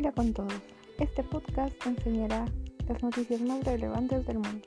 Hola con todos. Este podcast te enseñará las noticias más relevantes del mundo.